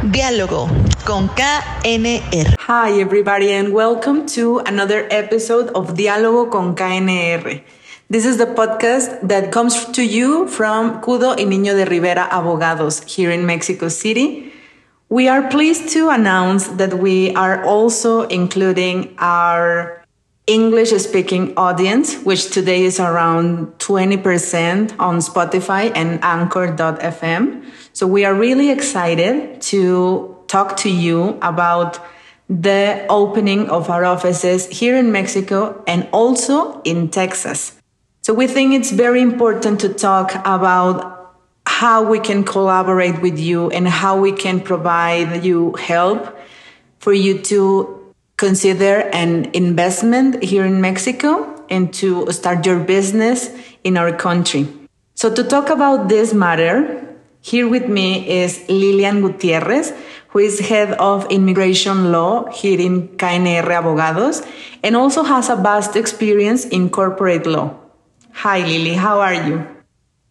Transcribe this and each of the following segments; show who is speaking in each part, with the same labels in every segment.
Speaker 1: DiáLawGo con KNR.
Speaker 2: Hi, everybody, and welcome to another episode of DiáLawGo con KNR. This is the podcast that comes to you from Cudo y Niño de Rivera Abogados here in Mexico City. We are pleased to announce that we are also including our English speaking audience, which today is around 20% on Spotify and anchor.fm. So we are really excited to talk to you about the opening of our offices here in Mexico and also in Texas. So we think it's very important to talk about how we can collaborate with you and how we can provide you help for you to consider an investment here in Mexico and to start your business in our country. So to talk about this matter, here with me is Lilian Gutierrez, who is head of immigration law here in KNR Abogados and also has a vast experience in corporate law. Hi, Lily. How are you?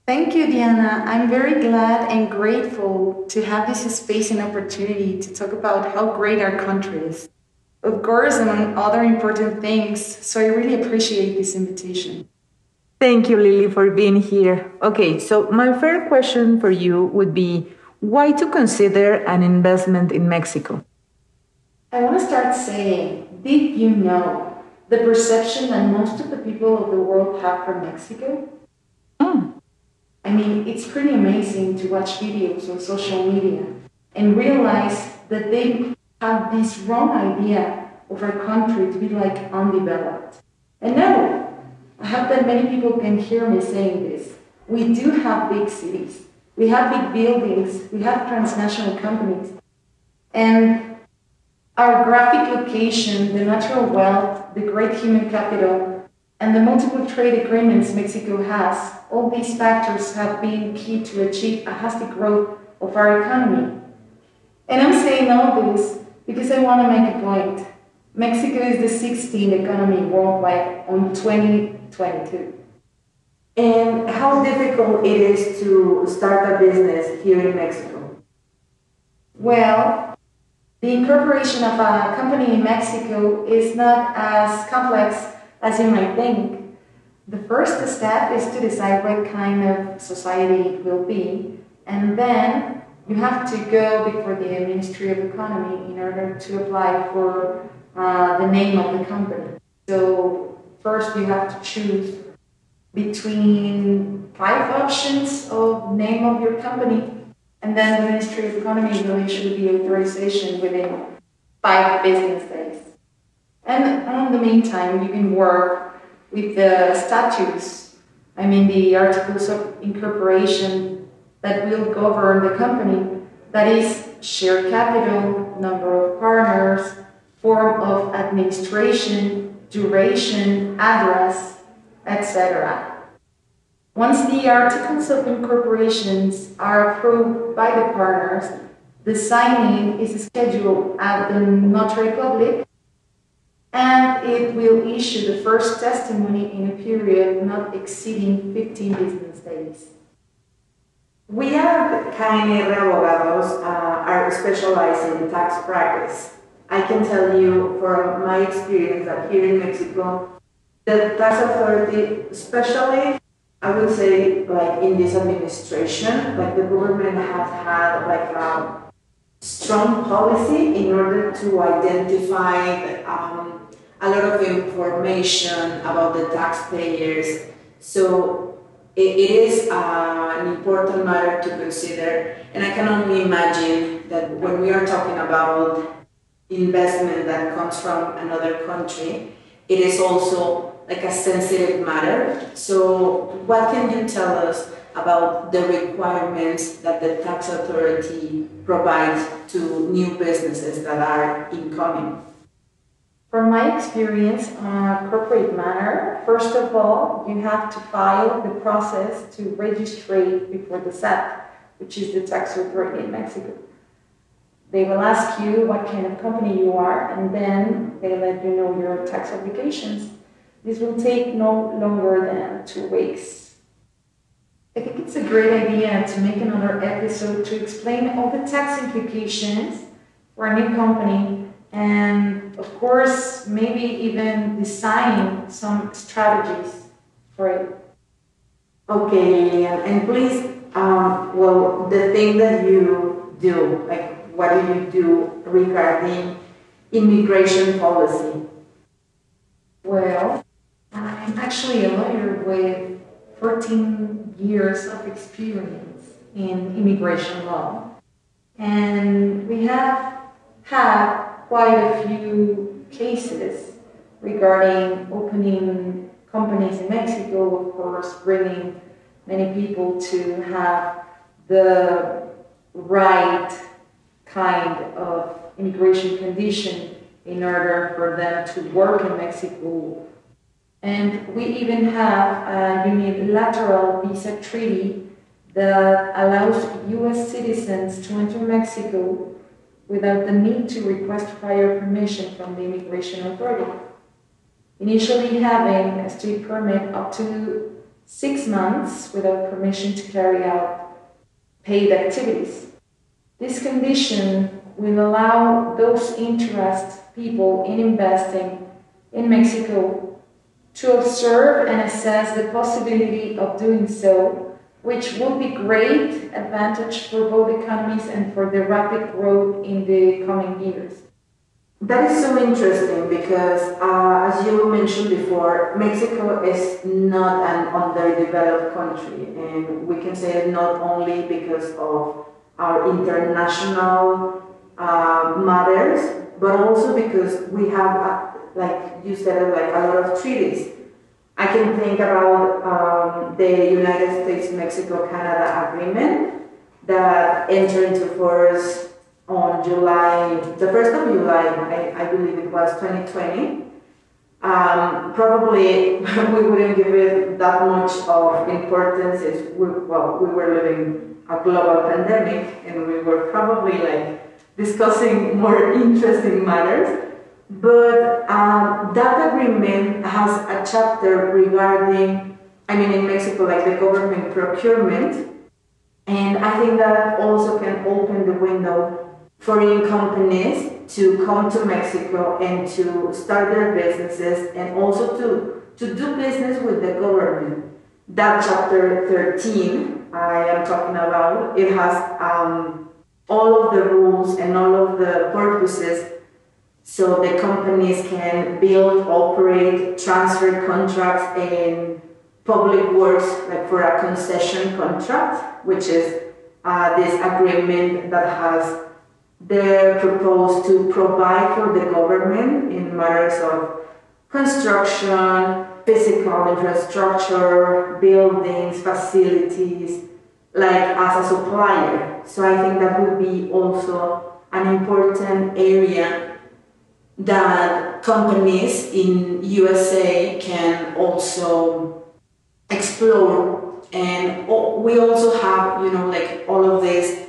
Speaker 3: Thank you, Diana. I'm very glad and grateful to have this space and opportunity to talk about how great our country is. Of course, among other important things, so I really appreciate this invitation.
Speaker 2: Thank you, Lily, for being here. Okay, so my first question for you would be why to consider an investment in Mexico?
Speaker 3: I want to start saying, did you know the perception that most of the people of the world have for Mexico.
Speaker 2: Mm.
Speaker 3: I mean, it's pretty amazing to watch videos on social media and realize that they have this wrong idea of our country to be like undeveloped. And no, I hope that many people can hear me saying this. We do have big cities, we have big buildings, we have transnational companies. And our graphic location, the natural wealth, the great human capital, and the multiple trade agreements Mexico has, all these factors have been key to achieve a hasty growth of our economy. And I'm saying all this because I want to make a point. Mexico is the 16th economy worldwide on 2022.
Speaker 2: And how difficult it is to start a business here in Mexico?
Speaker 3: Well, the incorporation of a company in Mexico is not as complex as you might think. The first step is to decide what kind of society it will be, and then you have to go before the Ministry of Economy in order to apply for uh, the name of the company. So, first you have to choose between five options of name of your company and then the Ministry of Economy will issue the authorization within five business days. And in the meantime, you can work with the statutes, I mean the articles of incorporation that will govern the company, that is share capital, number of partners, form of administration, duration, address, etc. Once the articles of incorporations are approved by the partners, the signing is scheduled at the notary public and it will issue the first testimony in a period not exceeding 15 business days.
Speaker 2: We at KNR Abogados uh, are specialized in tax practice. I can tell you from my experience that here in Mexico, the tax authority, especially I would say, like in this administration, like the government has had like a strong policy in order to identify um, a lot of information about the taxpayers. So it, it is uh, an important matter to consider, and I can only imagine that when we are talking about investment that comes from another country, it is also like a sensitive matter. So, what can you tell us about the requirements that the tax authority provides to new businesses that are incoming?
Speaker 3: From my experience on a corporate matter, first of all, you have to file the process to register before the SAT, which is the tax authority in Mexico. They will ask you what kind of company you are, and then they let you know your tax obligations. This will take no longer than two weeks. I think it's a great idea to make another episode to explain all the tax implications for a new company and of course maybe even design some strategies for it.
Speaker 2: Okay, Lilian, and please, um, well, the thing that you do, like what do you do regarding immigration policy?
Speaker 3: Well, I'm actually a lawyer with 14 years of experience in immigration law. And we have had quite a few cases regarding opening companies in Mexico, of course, bringing many people to have the right kind of immigration condition in order for them to work in Mexico. And we even have a unilateral visa treaty that allows US citizens to enter Mexico without the need to request prior permission from the immigration authority. Initially having a street permit up to six months without permission to carry out paid activities. This condition will allow those interested people in investing in Mexico to observe and assess the possibility of doing so, which will be great advantage for both economies and for the rapid growth in the coming years.
Speaker 2: That is so interesting because, uh, as you mentioned before, Mexico is not an underdeveloped country, and we can say it not only because of our international uh, matters, but also because we have, uh, like you said, like a lot of treaties. I can think about um, the United States-Mexico-Canada agreement that entered into force on July, the 1st of July, I, I believe it was 2020. Um, probably we wouldn't give it that much of importance if we, well, we were living a global pandemic and we were probably like discussing more interesting matters. But um, agreement has a chapter regarding, I mean, in Mexico, like the government procurement. And I think that also can open the window for foreign companies to come to Mexico and to start their businesses and also to, to do business with the government. That chapter 13 I am talking about, it has um, all of the rules and all of the purposes so the companies can build, operate, transfer contracts in public works, like for a concession contract, which is uh, this agreement that has they proposed to provide for the government in matters of construction, physical infrastructure, buildings, facilities, like as a supplier. So I think that would be also an important area that companies in USA can also explore. And we also have, you know, like all of this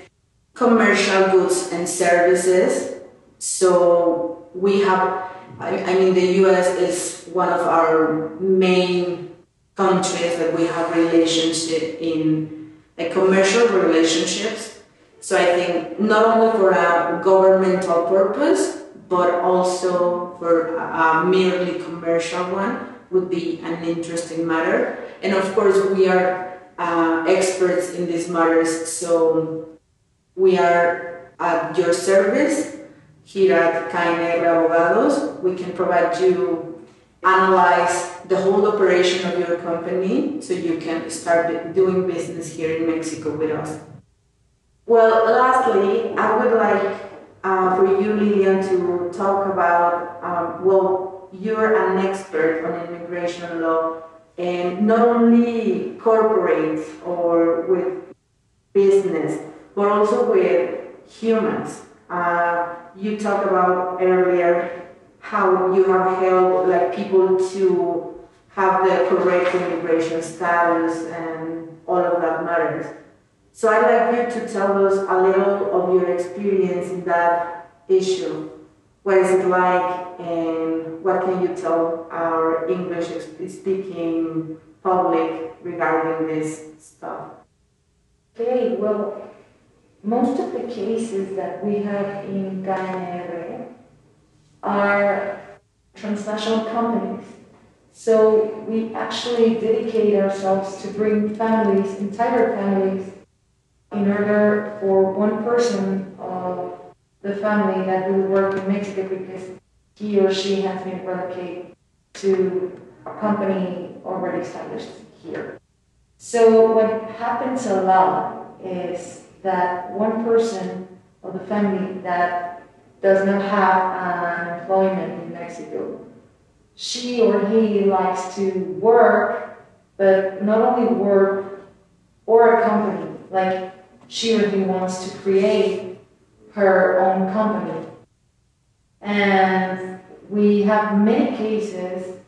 Speaker 2: commercial goods and services. So we have, I, I mean, the US is one of our main countries that we have relationship in, like commercial relationships. So I think not only for a governmental purpose, but also for a merely commercial one would be an interesting matter. And of course, we are uh, experts in these matters, so we are at your service here at KNR Abogados. We can provide you, analyze the whole operation of your company so you can start doing business here in Mexico with us. Well, lastly, I would like uh, for you, Lilian, to talk about, um, well, you're an expert on immigration law and not only corporate or with business, but also with humans. Uh, you talked about earlier how you have helped like people to have the correct immigration status and all of that matters. So I'd like you to tell us a little of your experience in that issue. What is it like and what can you tell our English speaking public regarding this stuff?
Speaker 3: Okay, well, most of the cases that we have in KNR are transnational companies. So we actually dedicate ourselves to bring families, entire families, in order for one person of the family that will work in Mexico because he or she has been relocated to a company already established here. So what happens a lot is that one person of the family that does not have an employment in Mexico, she or he likes to work, but not only work for a company, like she he wants to create her own company. And we have many cases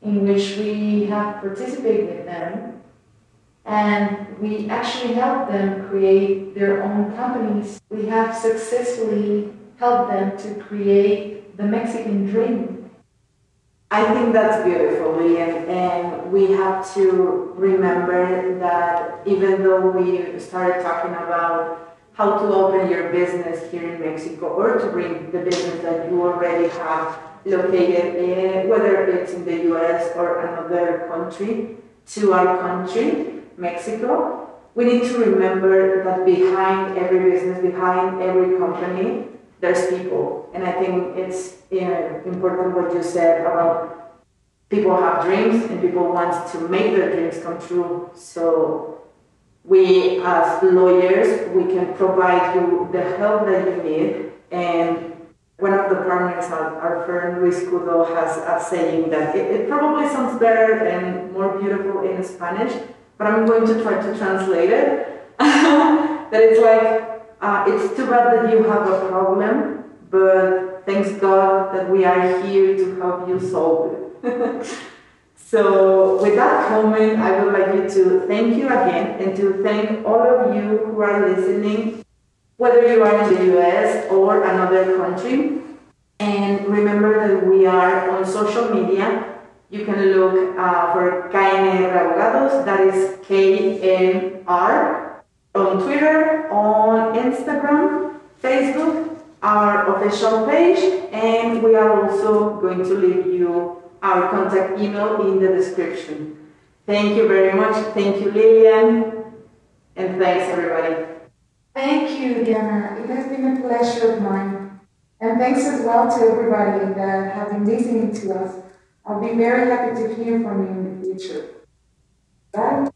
Speaker 3: in which we have participated with them and we actually help them create their own companies. We have successfully helped them to create the Mexican dream.
Speaker 2: I think that's beautiful, Lilian, and we have to remember that even though we started talking about how to open your business here in Mexico or to bring the business that you already have located in, whether it's in the US or another country, to our country, Mexico, we need to remember that behind every business, behind every company, there's people. And I think it's you know, important what you said about people have dreams and people want to make their dreams come true. So we as lawyers, we can provide you the help that you need. And one of the partners at our firm, Luis Cudo, has a saying that it, it probably sounds better and more beautiful in Spanish, but I'm going to try to translate it. that it's like, uh, it's too bad that you have a problem, but thanks God that we are here to help you solve it. so, with that comment, I would like you to thank you again and to thank all of you who are listening, whether you are in the US or another country. And remember that we are on social media you can look uh, for KNR Abogados, that is K-N-R, on Twitter, on Instagram, Facebook, our official page, and we are also going to leave you our contact email in the description. Thank you very much. Thank you, Lilian, and thanks, everybody.
Speaker 3: Thank you, Diana. It has been a pleasure of mine. And thanks as well to everybody that have been listening to us. I'll be very happy to hear from you in the future. Bye.